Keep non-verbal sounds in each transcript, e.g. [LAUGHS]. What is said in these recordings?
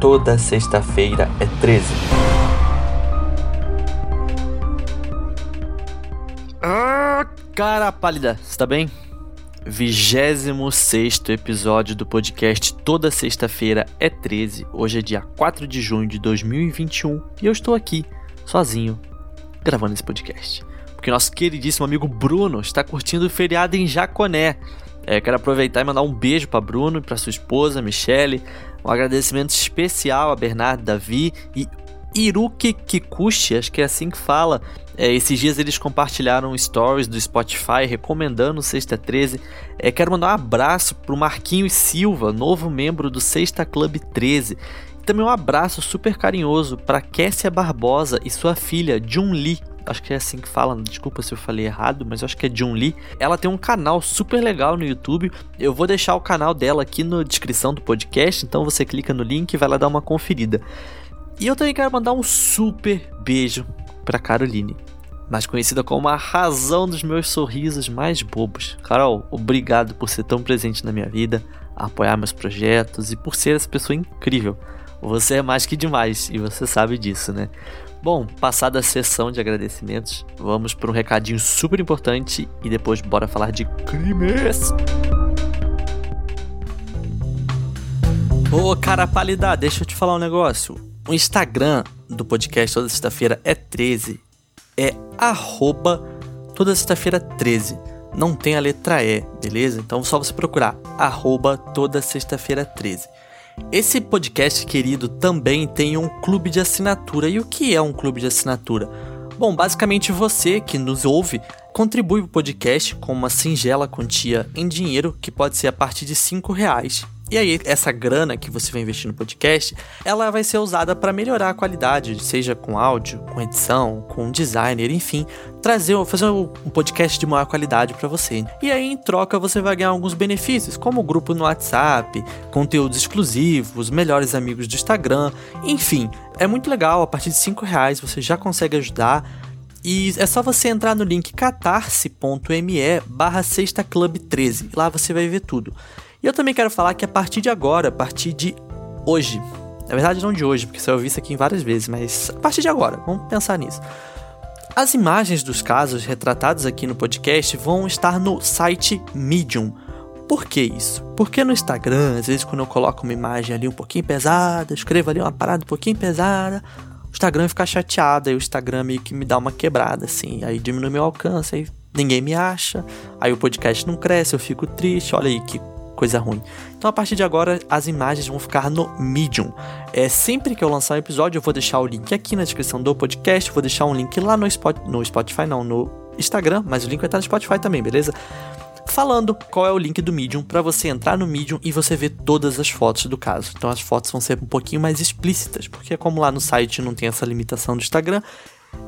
Toda sexta-feira é 13. Ah, cara pálida, você tá bem? 26 episódio do podcast Toda Sexta-feira é 13. Hoje é dia 4 de junho de 2021 e eu estou aqui, sozinho, gravando esse podcast. Porque nosso queridíssimo amigo Bruno está curtindo o feriado em Jaconé. É, quero aproveitar e mandar um beijo para Bruno e para sua esposa, Michele. Um agradecimento especial a Bernardo Davi e Iruki Kikuchi, acho que é assim que fala. É, esses dias eles compartilharam stories do Spotify recomendando o Sexta 13. É, quero mandar um abraço para o Marquinhos Silva, novo membro do Sexta Club 13. E também um abraço super carinhoso para Kessia Barbosa e sua filha Jun Lee acho que é assim que fala, desculpa se eu falei errado, mas acho que é Jun Lee. Ela tem um canal super legal no YouTube. Eu vou deixar o canal dela aqui na descrição do podcast, então você clica no link e vai lá dar uma conferida. E eu também quero mandar um super beijo para Caroline, mais conhecida como a razão dos meus sorrisos mais bobos. Carol, obrigado por ser tão presente na minha vida, apoiar meus projetos e por ser essa pessoa incrível. Você é mais que demais e você sabe disso, né? Bom, passada a sessão de agradecimentos, vamos para um recadinho super importante e depois bora falar de crimes. Ô, cara pálida, deixa eu te falar um negócio. O Instagram do podcast toda sexta-feira é 13. É arroba toda sexta-feira 13. Não tem a letra E, beleza? Então só você procurar arroba toda sexta-feira 13. Esse podcast querido também tem um clube de assinatura. E o que é um clube de assinatura? Bom, basicamente você que nos ouve contribui para o podcast com uma singela quantia em dinheiro que pode ser a partir de 5 reais e aí, essa grana que você vai investir no podcast, ela vai ser usada para melhorar a qualidade, seja com áudio, com edição, com designer, enfim, trazer, fazer um podcast de maior qualidade para você. E aí, em troca, você vai ganhar alguns benefícios, como grupo no WhatsApp, conteúdos exclusivos, melhores amigos do Instagram, enfim, é muito legal. A partir de 5 reais você já consegue ajudar. E é só você entrar no link catarse.me barra sexta club 13. Lá você vai ver tudo. E eu também quero falar que a partir de agora, a partir de hoje, na verdade não de hoje, porque você ouviu isso aqui várias vezes, mas a partir de agora, vamos pensar nisso. As imagens dos casos retratados aqui no podcast vão estar no site Medium. Por que isso? Porque no Instagram, às vezes quando eu coloco uma imagem ali um pouquinho pesada, escrevo ali uma parada um pouquinho pesada, o Instagram fica chateado, aí o Instagram meio que me dá uma quebrada, assim, aí diminui meu alcance, aí ninguém me acha, aí o podcast não cresce, eu fico triste, olha aí que coisa ruim. Então a partir de agora as imagens vão ficar no Medium. É sempre que eu lançar um episódio eu vou deixar o link aqui na descrição do podcast, vou deixar um link lá no, Spot, no Spotify não, no Instagram, mas o link vai estar no Spotify também, beleza? Falando qual é o link do Medium para você entrar no Medium e você ver todas as fotos do caso. Então as fotos vão ser um pouquinho mais explícitas, porque como lá no site não tem essa limitação do Instagram,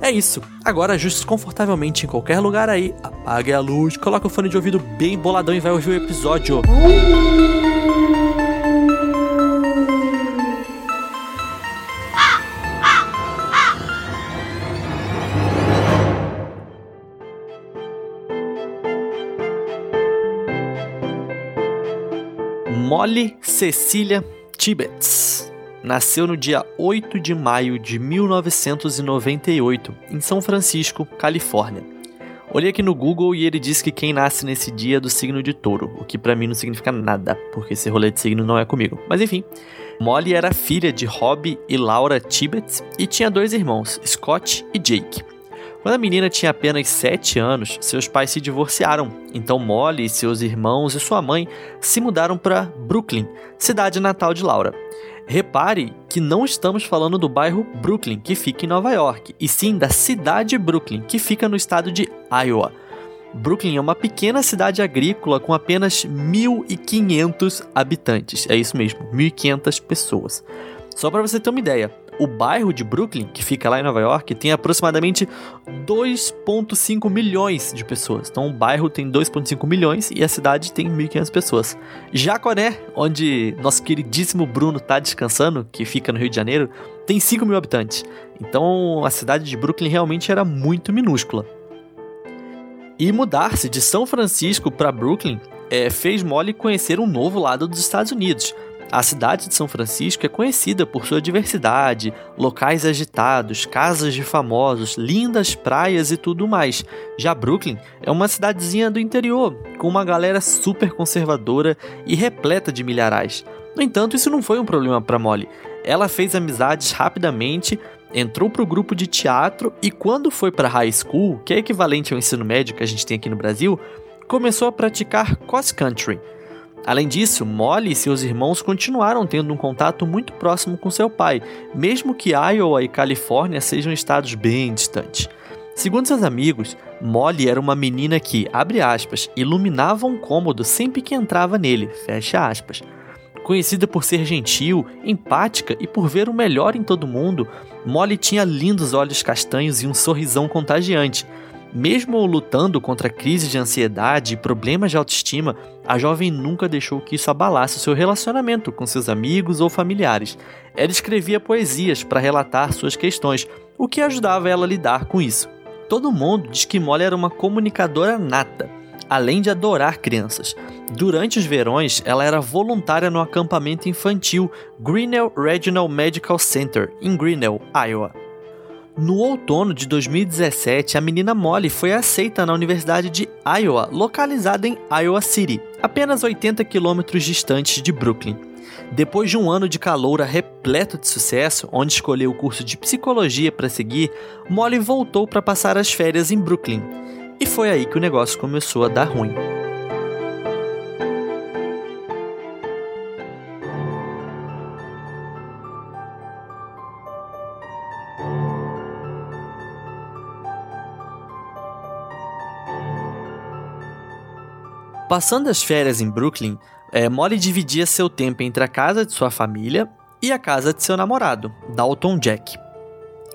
é isso. Agora ajuste confortavelmente em qualquer lugar aí, apague a luz, coloque o fone de ouvido bem boladão e vai ouvir o episódio. Molly Cecília Tibbets nasceu no dia 8 de maio de 1998, em São Francisco, Califórnia. Olhei aqui no Google e ele diz que quem nasce nesse dia é do signo de touro, o que para mim não significa nada, porque esse rolê de signo não é comigo. Mas enfim, Molly era filha de Rob e Laura Tibbets e tinha dois irmãos, Scott e Jake. Quando a menina tinha apenas 7 anos, seus pais se divorciaram, então Molly, seus irmãos e sua mãe se mudaram para Brooklyn, cidade natal de Laura. Repare que não estamos falando do bairro Brooklyn, que fica em Nova York, e sim da cidade Brooklyn, que fica no estado de Iowa. Brooklyn é uma pequena cidade agrícola com apenas 1.500 habitantes. É isso mesmo, 1.500 pessoas. Só para você ter uma ideia, o bairro de Brooklyn, que fica lá em Nova York, tem aproximadamente 2,5 milhões de pessoas. Então o bairro tem 2,5 milhões e a cidade tem 1.500 pessoas. Jaconé, onde nosso queridíssimo Bruno está descansando, que fica no Rio de Janeiro, tem 5 mil habitantes. Então a cidade de Brooklyn realmente era muito minúscula. E mudar-se de São Francisco para Brooklyn é, fez Molly conhecer um novo lado dos Estados Unidos. A cidade de São Francisco é conhecida por sua diversidade, locais agitados, casas de famosos, lindas praias e tudo mais. Já Brooklyn é uma cidadezinha do interior, com uma galera super conservadora e repleta de milharais. No entanto, isso não foi um problema para Molly. Ela fez amizades rapidamente, entrou para o grupo de teatro e quando foi para high school, que é equivalente ao ensino médio que a gente tem aqui no Brasil, começou a praticar cross country. Além disso, Molly e seus irmãos continuaram tendo um contato muito próximo com seu pai, mesmo que Iowa e Califórnia sejam estados bem distantes. Segundo seus amigos, Molly era uma menina que, abre aspas, iluminava um cômodo sempre que entrava nele, fecha aspas. Conhecida por ser gentil, empática e por ver o melhor em todo mundo, Molly tinha lindos olhos castanhos e um sorrisão contagiante. Mesmo lutando contra crises de ansiedade e problemas de autoestima, a jovem nunca deixou que isso abalasse seu relacionamento com seus amigos ou familiares. Ela escrevia poesias para relatar suas questões, o que ajudava ela a lidar com isso. Todo mundo diz que Molly era uma comunicadora nata, além de adorar crianças. Durante os verões, ela era voluntária no acampamento infantil Grinnell Regional Medical Center, em Grinnell, Iowa. No outono de 2017, a menina Molly foi aceita na Universidade de Iowa, localizada em Iowa City, apenas 80 quilômetros distante de Brooklyn. Depois de um ano de caloura repleto de sucesso, onde escolheu o curso de psicologia para seguir, Molly voltou para passar as férias em Brooklyn. E foi aí que o negócio começou a dar ruim. Passando as férias em Brooklyn, é, Molly dividia seu tempo entre a casa de sua família e a casa de seu namorado, Dalton Jack.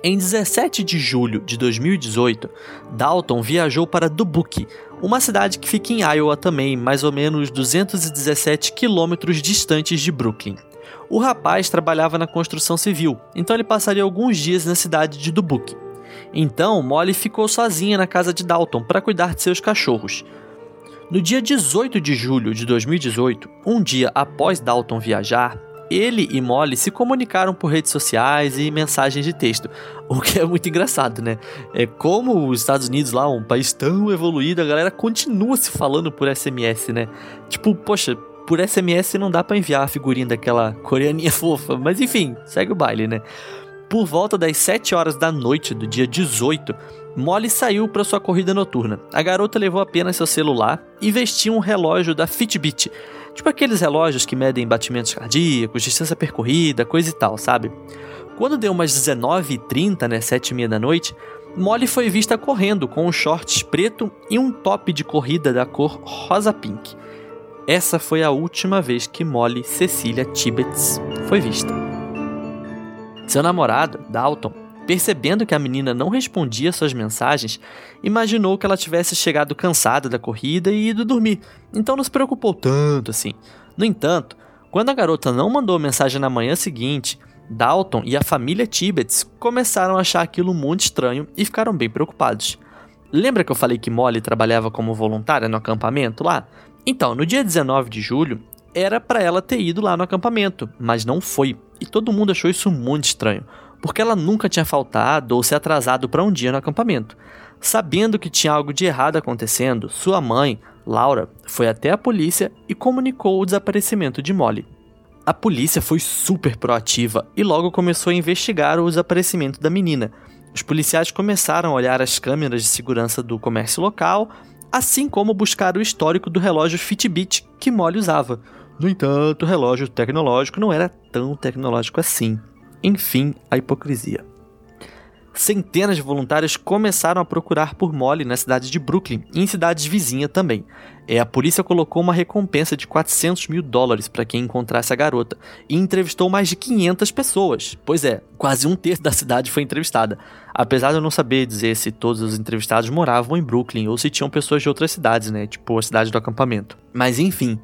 Em 17 de julho de 2018, Dalton viajou para Dubuque, uma cidade que fica em Iowa também, mais ou menos 217 quilômetros distantes de Brooklyn. O rapaz trabalhava na construção civil, então ele passaria alguns dias na cidade de Dubuque. Então, Molly ficou sozinha na casa de Dalton para cuidar de seus cachorros. No dia 18 de julho de 2018, um dia após Dalton viajar, ele e Molly se comunicaram por redes sociais e mensagens de texto, [LAUGHS] o que é muito engraçado, né? É como os Estados Unidos lá, um país tão evoluído, a galera continua se falando por SMS, né? Tipo, poxa, por SMS não dá para enviar a figurinha daquela coreaninha [LAUGHS] fofa, mas enfim, segue o baile, né? Por volta das 7 horas da noite do dia 18, Molly saiu para sua corrida noturna. A garota levou apenas seu celular e vestia um relógio da Fitbit, tipo aqueles relógios que medem batimentos cardíacos, distância percorrida, coisa e tal, sabe? Quando deu umas 19h30, né, 7h30 da noite, Molly foi vista correndo com um shorts preto e um top de corrida da cor rosa pink. Essa foi a última vez que Molly Cecília Tibbets foi vista. Seu namorado, Dalton, Percebendo que a menina não respondia suas mensagens, imaginou que ela tivesse chegado cansada da corrida e ido dormir, então não se preocupou tanto assim. No entanto, quando a garota não mandou mensagem na manhã seguinte, Dalton e a família Tibbets começaram a achar aquilo muito estranho e ficaram bem preocupados. Lembra que eu falei que Molly trabalhava como voluntária no acampamento lá? Então, no dia 19 de julho, era para ela ter ido lá no acampamento, mas não foi, e todo mundo achou isso muito estranho porque ela nunca tinha faltado ou se atrasado para um dia no acampamento. Sabendo que tinha algo de errado acontecendo, sua mãe, Laura, foi até a polícia e comunicou o desaparecimento de Molly. A polícia foi super proativa e logo começou a investigar o desaparecimento da menina. Os policiais começaram a olhar as câmeras de segurança do comércio local, assim como buscar o histórico do relógio Fitbit que Molly usava. No entanto, o relógio tecnológico não era tão tecnológico assim. Enfim, a hipocrisia. centenas de voluntários começaram a procurar por Molly na cidade de Brooklyn e em cidades vizinhas também. É, a polícia colocou uma recompensa de 400 mil dólares para quem encontrasse a garota e entrevistou mais de 500 pessoas. Pois é, quase um terço da cidade foi entrevistada. Apesar de eu não saber dizer se todos os entrevistados moravam em Brooklyn ou se tinham pessoas de outras cidades, né? Tipo a cidade do acampamento. Mas enfim.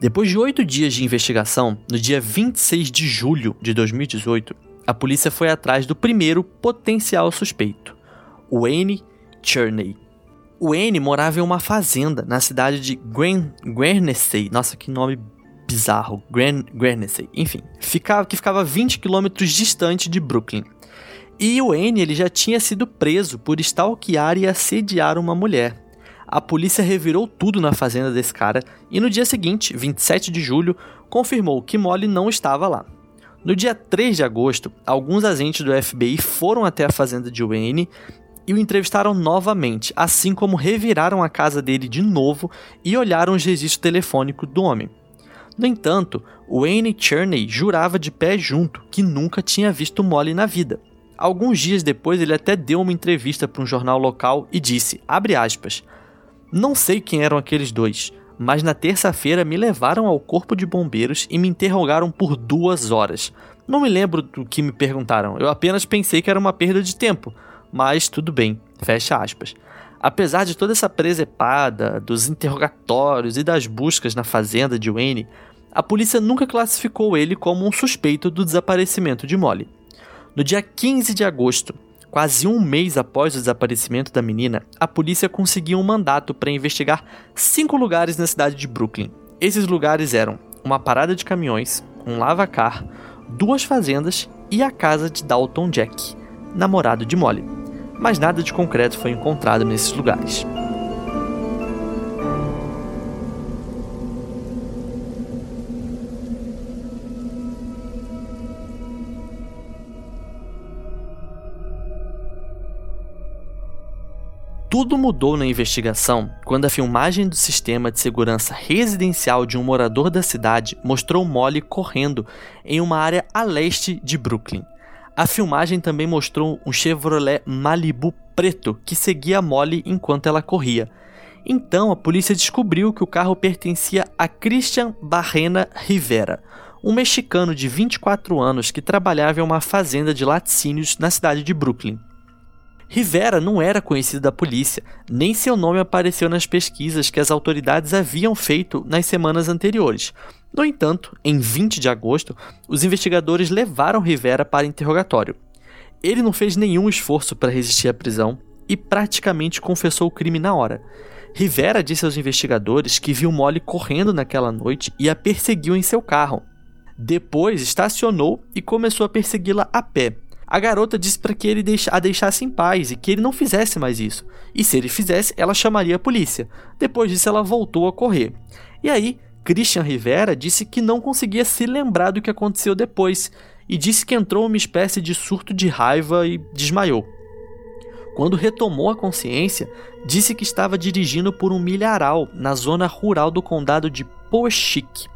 Depois de oito dias de investigação, no dia 26 de julho de 2018, a polícia foi atrás do primeiro potencial suspeito, Wayne Cherney. Wayne morava em uma fazenda na cidade de Guernsey. Nossa, que nome bizarro. Guernsey. Enfim, ficava, que ficava 20 quilômetros distante de Brooklyn. E o Wayne ele já tinha sido preso por stalkear e assediar uma mulher. A polícia revirou tudo na fazenda desse cara e no dia seguinte, 27 de julho, confirmou que Molly não estava lá. No dia 3 de agosto, alguns agentes do FBI foram até a fazenda de Wayne e o entrevistaram novamente, assim como reviraram a casa dele de novo e olharam os registros telefônicos do homem. No entanto, Wayne Cherney jurava de pé junto que nunca tinha visto Molly na vida. Alguns dias depois, ele até deu uma entrevista para um jornal local e disse, aspas, Não sei quem eram aqueles dois, mas na terça-feira me levaram ao corpo de bombeiros e me interrogaram por duas horas. Não me lembro do que me perguntaram, eu apenas pensei que era uma perda de tempo, mas tudo bem, fecha aspas. Apesar de toda essa presepada, dos interrogatórios e das buscas na fazenda de Wayne, a polícia nunca classificou ele como um suspeito do desaparecimento de Molly. No dia 15 de agosto, quase um mês após o desaparecimento da menina, a polícia conseguiu um mandato para investigar cinco lugares na cidade de Brooklyn. Esses lugares eram uma parada de caminhões, um lavacar, duas fazendas e a casa de Dalton Jack, namorado de Molly mas nada de concreto foi encontrado nesses lugares. Tudo mudou na investigação quando a filmagem do sistema de segurança residencial de um morador da cidade mostrou Molly correndo em uma área a leste de Brooklyn. A filmagem também mostrou um Chevrolet Malibu preto que seguia Molly enquanto ela corria. Então a polícia descobriu que o carro pertencia a Christian Barrena Rivera, um mexicano de 24 anos que trabalhava em uma fazenda de laticínios na cidade de Brooklyn. Rivera não era conhecido da polícia, nem seu nome apareceu nas pesquisas que as autoridades haviam feito nas semanas anteriores, no entanto, em 20 de agosto, os investigadores levaram Rivera para interrogatório. Ele não fez nenhum esforço para resistir à prisão e praticamente confessou o crime na hora. Rivera disse aos investigadores que viu Molly correndo naquela noite e a perseguiu em seu carro. Depois estacionou e começou a persegui-la a pé. A garota disse para que ele a deixasse em paz e que ele não fizesse mais isso. E se ele fizesse, ela chamaria a polícia. Depois disso, ela voltou a correr. E aí, Christian Rivera disse que não conseguia se lembrar do que aconteceu depois e disse que entrou uma espécie de surto de raiva e desmaiou. Quando retomou a consciência, disse que estava dirigindo por um milharal na zona rural do condado de Poweshiek.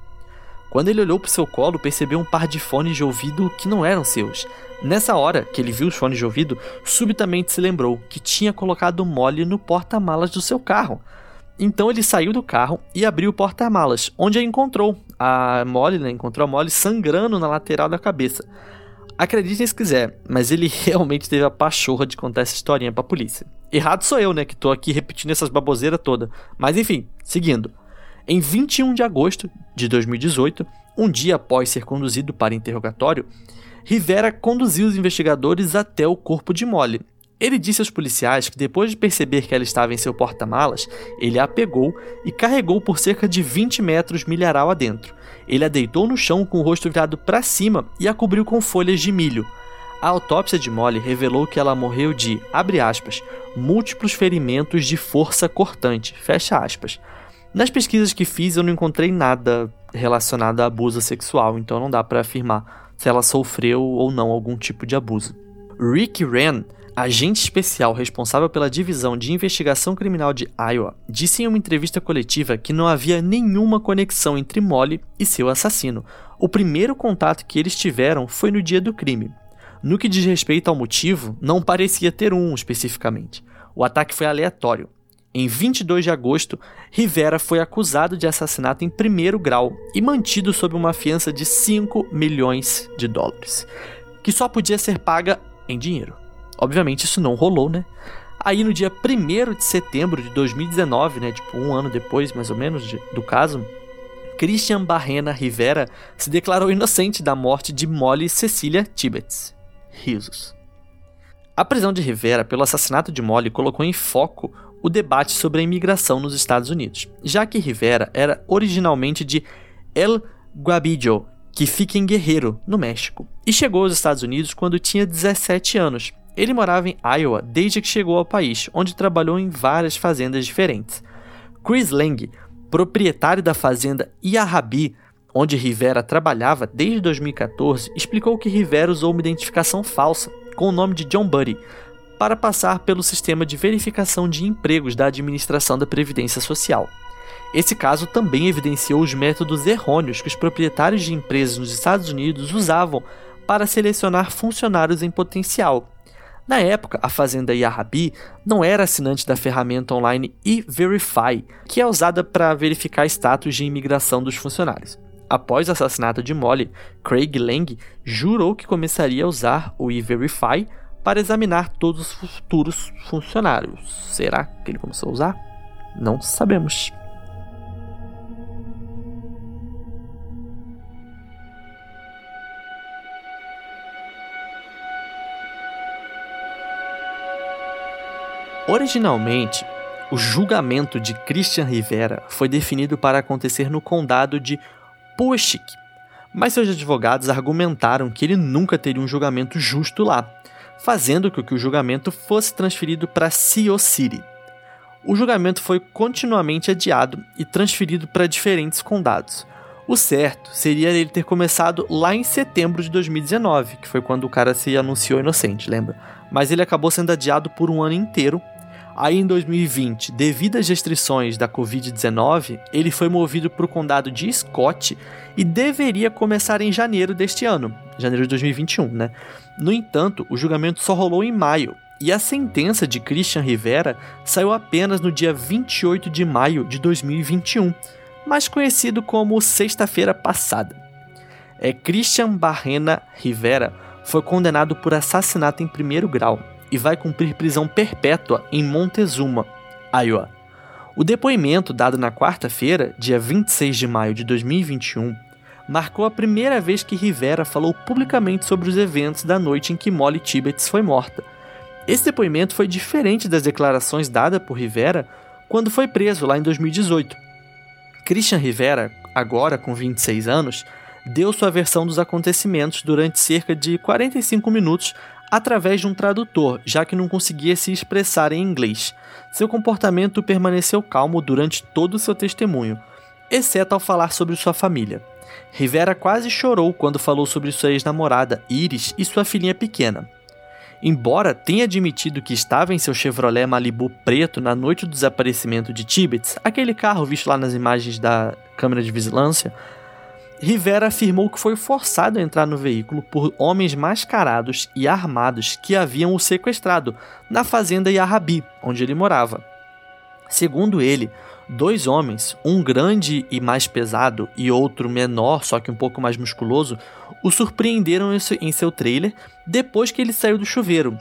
Quando ele olhou para seu colo, percebeu um par de fones de ouvido que não eram seus. Nessa hora que ele viu os fones de ouvido, subitamente se lembrou que tinha colocado mole no porta-malas do seu carro. Então ele saiu do carro e abriu o porta-malas, onde a encontrou. A Molly, né, encontrou a Molly sangrando na lateral da cabeça. Acreditem se quiser, mas ele [LAUGHS] realmente teve a pachorra de contar essa historinha pra polícia. Errado sou eu, né, que tô aqui repetindo essas baboseiras toda. Mas enfim, seguindo. Em 21 de agosto de 2018, um dia após ser conduzido para interrogatório, Rivera conduziu os investigadores até o corpo de Molly, ele disse aos policiais que depois de perceber que ela estava em seu porta-malas, ele a pegou e carregou por cerca de 20 metros milharal adentro. Ele a deitou no chão com o rosto virado para cima e a cobriu com folhas de milho. A autópsia de Molly revelou que ela morreu de, abre aspas, múltiplos ferimentos de força cortante, fecha aspas. Nas pesquisas que fiz eu não encontrei nada relacionado a abuso sexual, então não dá para afirmar se ela sofreu ou não algum tipo de abuso. Rick Wren agente especial responsável pela divisão de investigação criminal de Iowa, disse em uma entrevista coletiva que não havia nenhuma conexão entre Molly e seu assassino. O primeiro contato que eles tiveram foi no dia do crime. No que diz respeito ao motivo, não parecia ter um especificamente. O ataque foi aleatório. Em 22 de agosto, Rivera foi acusado de assassinato em primeiro grau e mantido sob uma fiança de 5 milhões de dólares, que só podia ser paga em dinheiro. Obviamente isso não rolou, né? Aí no dia 1 de setembro de 2019, né, tipo um ano depois mais ou menos de, do caso, Christian Barrena Rivera se declarou inocente da morte de Molly Cecília Tibbets. Risos. A prisão de Rivera pelo assassinato de Molly colocou em foco o debate sobre a imigração nos Estados Unidos, já que Rivera era originalmente de El Guabillo, que fica em Guerrero, no México, e chegou aos Estados Unidos quando tinha 17 anos. Ele morava em Iowa desde que chegou ao país, onde trabalhou em várias fazendas diferentes. Chris Lang, proprietário da fazenda Iarrabi, onde Rivera trabalhava desde 2014, explicou que Rivera usou uma identificação falsa com o nome de John Buddy para passar pelo sistema de verificação de empregos da administração da Previdência Social. Esse caso também evidenciou os métodos errôneos que os proprietários de empresas nos Estados Unidos usavam para selecionar funcionários em potencial. Na época, a fazenda Yahabi não era assinante da ferramenta online E-Verify, que é usada para verificar status de imigração dos funcionários. Após o assassinato de Molly, Craig Lang jurou que começaria a usar o E-Verify para examinar todos os futuros funcionários. Será que ele começou a usar? Não sabemos. Originalmente, o julgamento de Christian Rivera foi definido para acontecer no condado de Poweshiek, mas seus advogados argumentaram que ele nunca teria um julgamento justo lá, fazendo com que o julgamento fosse transferido para Sioux City. O julgamento foi continuamente adiado e transferido para diferentes condados. O certo seria ele ter começado lá em setembro de 2019, que foi quando o cara se anunciou inocente, lembra? Mas ele acabou sendo adiado por um ano inteiro Aí em 2020, devido às restrições da Covid-19, ele foi movido para o condado de Scott e deveria começar em janeiro deste ano, janeiro de 2021, né? No entanto, o julgamento só rolou em maio e a sentença de Christian Rivera saiu apenas no dia 28 de maio de 2021, mais conhecido como sexta-feira passada. É Christian Barrena Rivera foi condenado por assassinato em primeiro grau e vai cumprir prisão perpétua em Montezuma, Iowa. O depoimento dado na quarta-feira, dia 26 de maio de 2021, marcou a primeira vez que Rivera falou publicamente sobre os eventos da noite em que Molly Tibbets foi morta. Esse depoimento foi diferente das declarações dadas por Rivera quando foi preso lá em 2018. Christian Rivera, agora com 26 anos, deu sua versão dos acontecimentos durante cerca de 45 minutos através de um tradutor, já que não conseguia se expressar em inglês. Seu comportamento permaneceu calmo durante todo o seu testemunho, exceto ao falar sobre sua família. Rivera quase chorou quando falou sobre sua ex-namorada, Iris, e sua filhinha pequena. Embora tenha admitido que estava em seu Chevrolet Malibu preto na noite do desaparecimento de Tibbets, aquele carro visto lá nas imagens da câmera de vigilância, Rivera afirmou que foi forçado a entrar no veículo por homens mascarados e armados que haviam o sequestrado na fazenda Yarrabi, onde ele morava. Segundo ele, dois homens, um grande e mais pesado e outro menor, só que um pouco mais musculoso, o surpreenderam em seu trailer depois que ele saiu do chuveiro.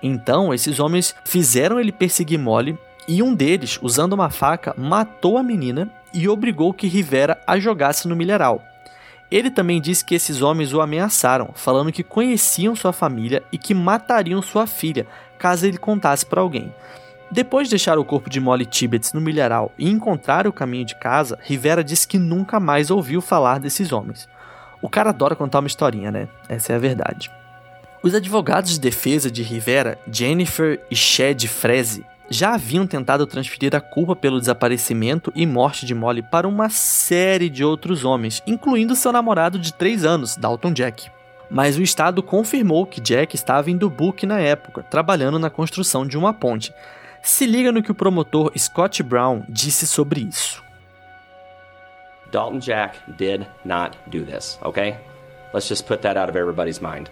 Então, esses homens fizeram ele perseguir Molly e um deles, usando uma faca, matou a menina e obrigou que Rivera a jogasse no milharal. Ele também disse que esses homens o ameaçaram, falando que conheciam sua família e que matariam sua filha caso ele contasse para alguém. Depois de deixar o corpo de Molly Tibbets no milharal e encontrar o caminho de casa, Rivera disse que nunca mais ouviu falar desses homens. O cara adora contar uma historinha, né? Essa é a verdade. Os advogados de defesa de Rivera, Jennifer e Shed Freze, já haviam tentado transferir a culpa pelo desaparecimento e morte de Molly para uma série de outros homens, incluindo seu namorado de 3 anos, Dalton Jack. Mas o Estado confirmou que Jack estava em Dubuque na época, trabalhando na construção de uma ponte. Se liga no que o promotor Scott Brown disse sobre isso. Dalton Jack did not do this, okay? Let's just put that out of everybody's mind.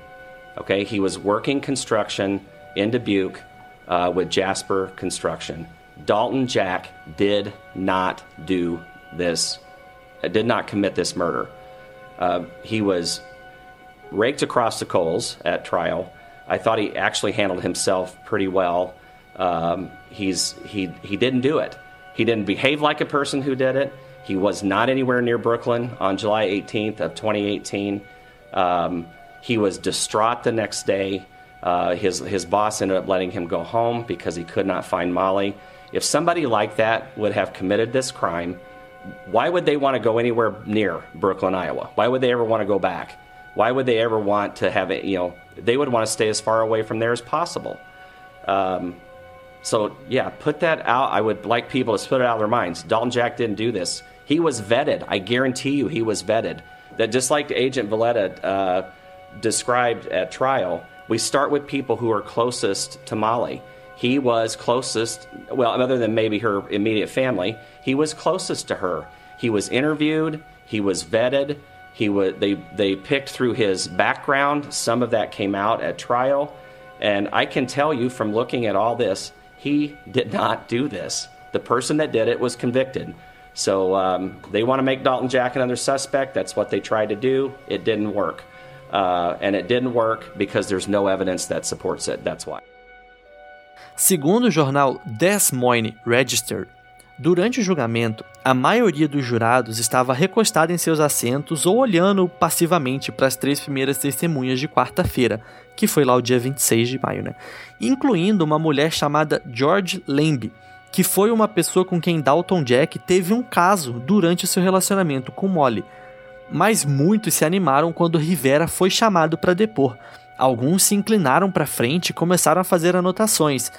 Okay, he was working construction in Dubuque uh, with Jasper Construction. Dalton Jack did not do this, uh, did not commit this murder. Uh, he was raked across the coals at trial. I thought he actually handled himself pretty well. Um, he's he he didn't do it. He didn't behave like a person who did it. He was not anywhere near Brooklyn on July 18th of 2018. Um, he was distraught the next day. Uh, his his boss ended up letting him go home because he could not find Molly. If somebody like that would have committed this crime, why would they want to go anywhere near Brooklyn, Iowa? Why would they ever want to go back? Why would they ever want to have it? You know, they would want to stay as far away from there as possible. Um, so yeah, put that out. I would like people to put it out of their minds. Dalton Jack didn't do this. He was vetted. I guarantee you, he was vetted. That just like Agent Valletta uh, described at trial, we start with people who are closest to Molly. He was closest, well, other than maybe her immediate family, he was closest to her. He was interviewed. He was vetted. He was they they picked through his background. Some of that came out at trial, and I can tell you from looking at all this, he did not do this. The person that did it was convicted. So um, they want to make Dalton Jack another suspect. That's what they tried to do. It didn't work, uh, and it didn't work because there's no evidence that supports it. That's why. Segundo o jornal Des Moines Register, Durante o julgamento, a maioria dos jurados estava recostada em seus assentos ou olhando passivamente para as três primeiras testemunhas de quarta-feira, que foi lá o dia 26 de maio, né? Incluindo uma mulher chamada George Lamb, que foi uma pessoa com quem Dalton Jack teve um caso durante seu relacionamento com Molly. Mas muitos se animaram quando Rivera foi chamado para depor. Alguns se inclinaram para frente e começaram a fazer anotações,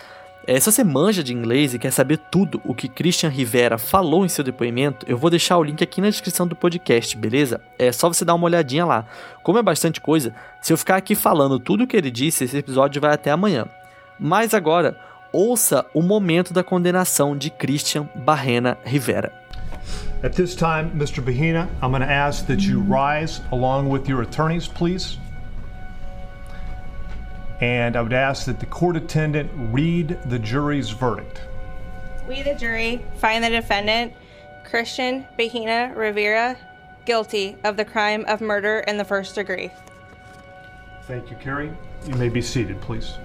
é, se você manja de inglês e quer saber tudo o que Christian Rivera falou em seu depoimento, eu vou deixar o link aqui na descrição do podcast, beleza? É só você dar uma olhadinha lá. Como é bastante coisa, se eu ficar aqui falando tudo o que ele disse, esse episódio vai até amanhã. Mas agora, ouça o momento da condenação de Christian Barrena Rivera. At this time, Mr. Bahina, I'm going to ask that you rise along with your attorneys, please. And I would ask that the court attendant read the jury's verdict. We, the jury, find the defendant, Christian Bahina Rivera, guilty of the crime of murder in the first degree. Thank you, Carrie. You may be seated, please.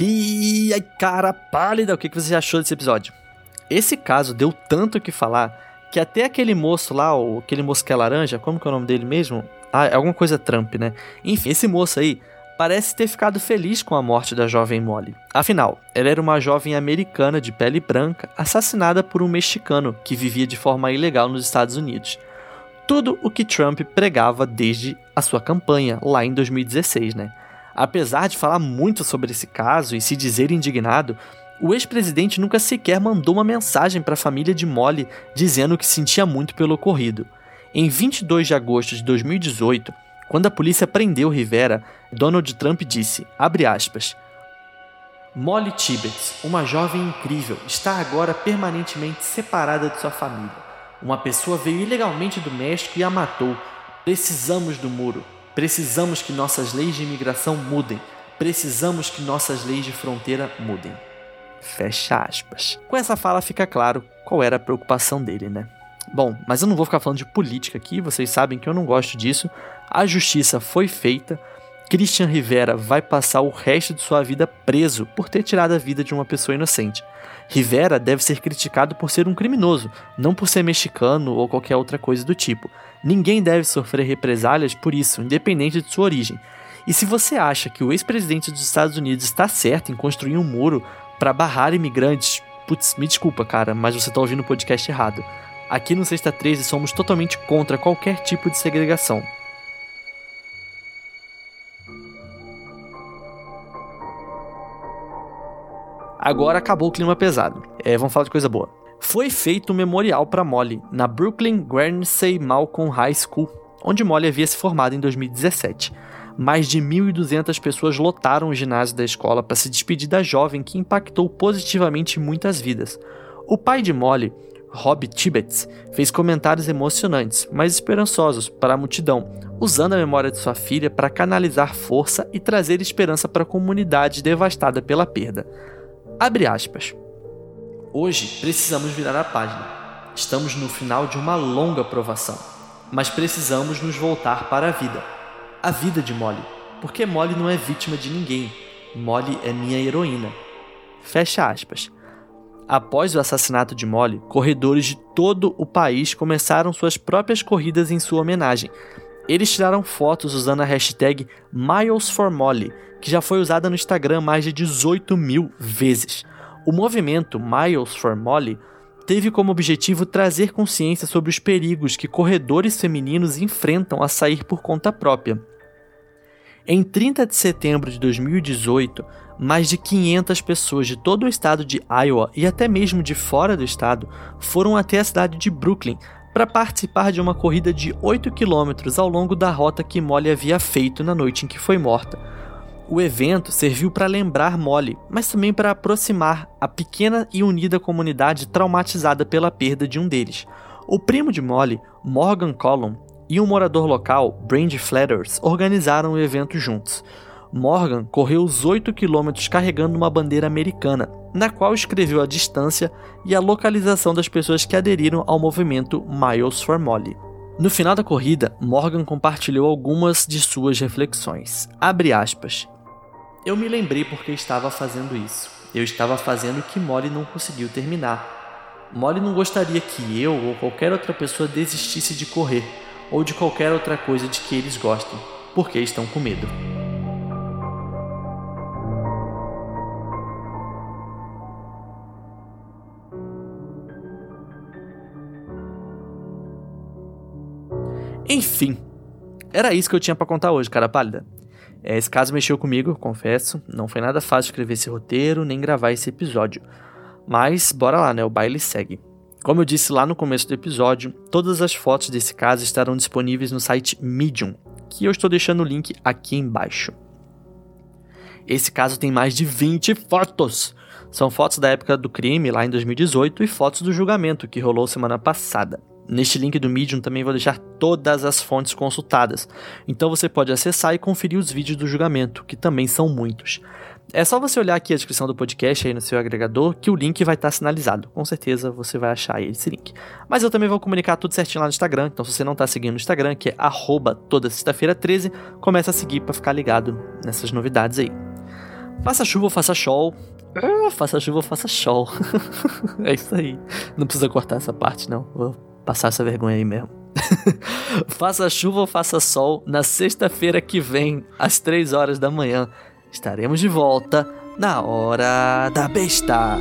E ai, cara pálida, o que você achou desse episódio? Esse caso deu tanto que falar que até aquele moço lá, o, aquele moço que é laranja, como que é o nome dele mesmo? Ah, é alguma coisa Trump, né? Enfim, esse moço aí parece ter ficado feliz com a morte da jovem Molly. Afinal, ela era uma jovem americana de pele branca assassinada por um mexicano que vivia de forma ilegal nos Estados Unidos. Tudo o que Trump pregava desde a sua campanha, lá em 2016, né? Apesar de falar muito sobre esse caso e se dizer indignado, o ex-presidente nunca sequer mandou uma mensagem para a família de Molly dizendo que sentia muito pelo ocorrido. Em 22 de agosto de 2018, quando a polícia prendeu Rivera, Donald Trump disse, aspas, Molly Tibbetts, uma jovem incrível, está agora permanentemente separada de sua família. Uma pessoa veio ilegalmente do México e a matou. Precisamos do muro. Precisamos que nossas leis de imigração mudem. Precisamos que nossas leis de fronteira mudem. Fecha aspas. Com essa fala fica claro qual era a preocupação dele, né? Bom, mas eu não vou ficar falando de política aqui, vocês sabem que eu não gosto disso. A justiça foi feita. Christian Rivera vai passar o resto de sua vida preso por ter tirado a vida de uma pessoa inocente. Rivera deve ser criticado por ser um criminoso, não por ser mexicano ou qualquer outra coisa do tipo. Ninguém deve sofrer represálias por isso, independente de sua origem. E se você acha que o ex-presidente dos Estados Unidos está certo em construir um muro para barrar imigrantes, putz, me desculpa, cara, mas você está ouvindo o podcast errado. Aqui no Sexta 13 somos totalmente contra qualquer tipo de segregação. Agora acabou o clima pesado. É, vamos falar de coisa boa. Foi feito um memorial para Molly na Brooklyn Guernsey Malcolm High School, onde Molly havia se formado em 2017 mais de 1.200 pessoas lotaram o ginásio da escola para se despedir da jovem que impactou positivamente muitas vidas. O pai de Molly, Rob Tibbets, fez comentários emocionantes, mas esperançosos para a multidão, usando a memória de sua filha para canalizar força e trazer esperança para a comunidade devastada pela perda. Abre aspas. Hoje precisamos virar a página. Estamos no final de uma longa provação, mas precisamos nos voltar para a vida. A vida de Molly, porque Molly não é vítima de ninguém. Molly é minha heroína. Fecha aspas. Após o assassinato de Molly, corredores de todo o país começaram suas próprias corridas em sua homenagem. Eles tiraram fotos usando a hashtag MilesForMolly, que já foi usada no Instagram mais de 18 mil vezes. O movimento Miles for Molly teve como objetivo trazer consciência sobre os perigos que corredores femininos enfrentam a sair por conta própria. Em 30 de setembro de 2018, mais de 500 pessoas de todo o estado de Iowa e até mesmo de fora do estado foram até a cidade de Brooklyn para participar de uma corrida de 8 quilômetros ao longo da rota que Molly havia feito na noite em que foi morta. O evento serviu para lembrar Molly, mas também para aproximar a pequena e unida comunidade traumatizada pela perda de um deles. O primo de Molly, Morgan Collum, e um morador local, Brandy Flatters, organizaram o evento juntos. Morgan correu os 8 quilômetros carregando uma bandeira americana, na qual escreveu a distância e a localização das pessoas que aderiram ao movimento Miles for Molly. No final da corrida, Morgan compartilhou algumas de suas reflexões. Abre aspas. Eu me lembrei porque estava fazendo isso. Eu estava fazendo o que Molly não conseguiu terminar. Molly não gostaria que eu ou qualquer outra pessoa desistisse de correr, ou de qualquer outra coisa de que eles gostem, porque estão com medo. Enfim, era isso que eu tinha para contar hoje, cara pálida. É, esse caso mexeu comigo, confesso. Não foi nada fácil escrever esse roteiro nem gravar esse episódio. Mas bora lá, né? O baile segue. Como eu disse lá no começo do episódio, todas as fotos desse caso estarão disponíveis no site Medium, que eu estou deixando o link aqui embaixo. Esse caso tem mais de 20 fotos. São fotos da época do crime, lá em 2018, e fotos do julgamento, que rolou semana passada. Neste link do Medium também vou deixar todas as fontes consultadas, então você pode acessar e conferir os vídeos do julgamento, que também são muitos. É só você olhar aqui a descrição do podcast aí no seu agregador que o link vai estar sinalizado. Com certeza você vai achar esse link. Mas eu também vou comunicar tudo certinho lá no Instagram. Então, se você não está seguindo no Instagram, que é toda sexta-feira 13, começa a seguir para ficar ligado nessas novidades aí. Faça chuva ou faça sol. Ah, faça chuva ou faça sol. [LAUGHS] é isso aí. Não precisa cortar essa parte, não. Vou passar essa vergonha aí mesmo. [LAUGHS] faça chuva ou faça sol, na sexta-feira que vem, às 3 horas da manhã, estaremos de volta na Hora da Besta.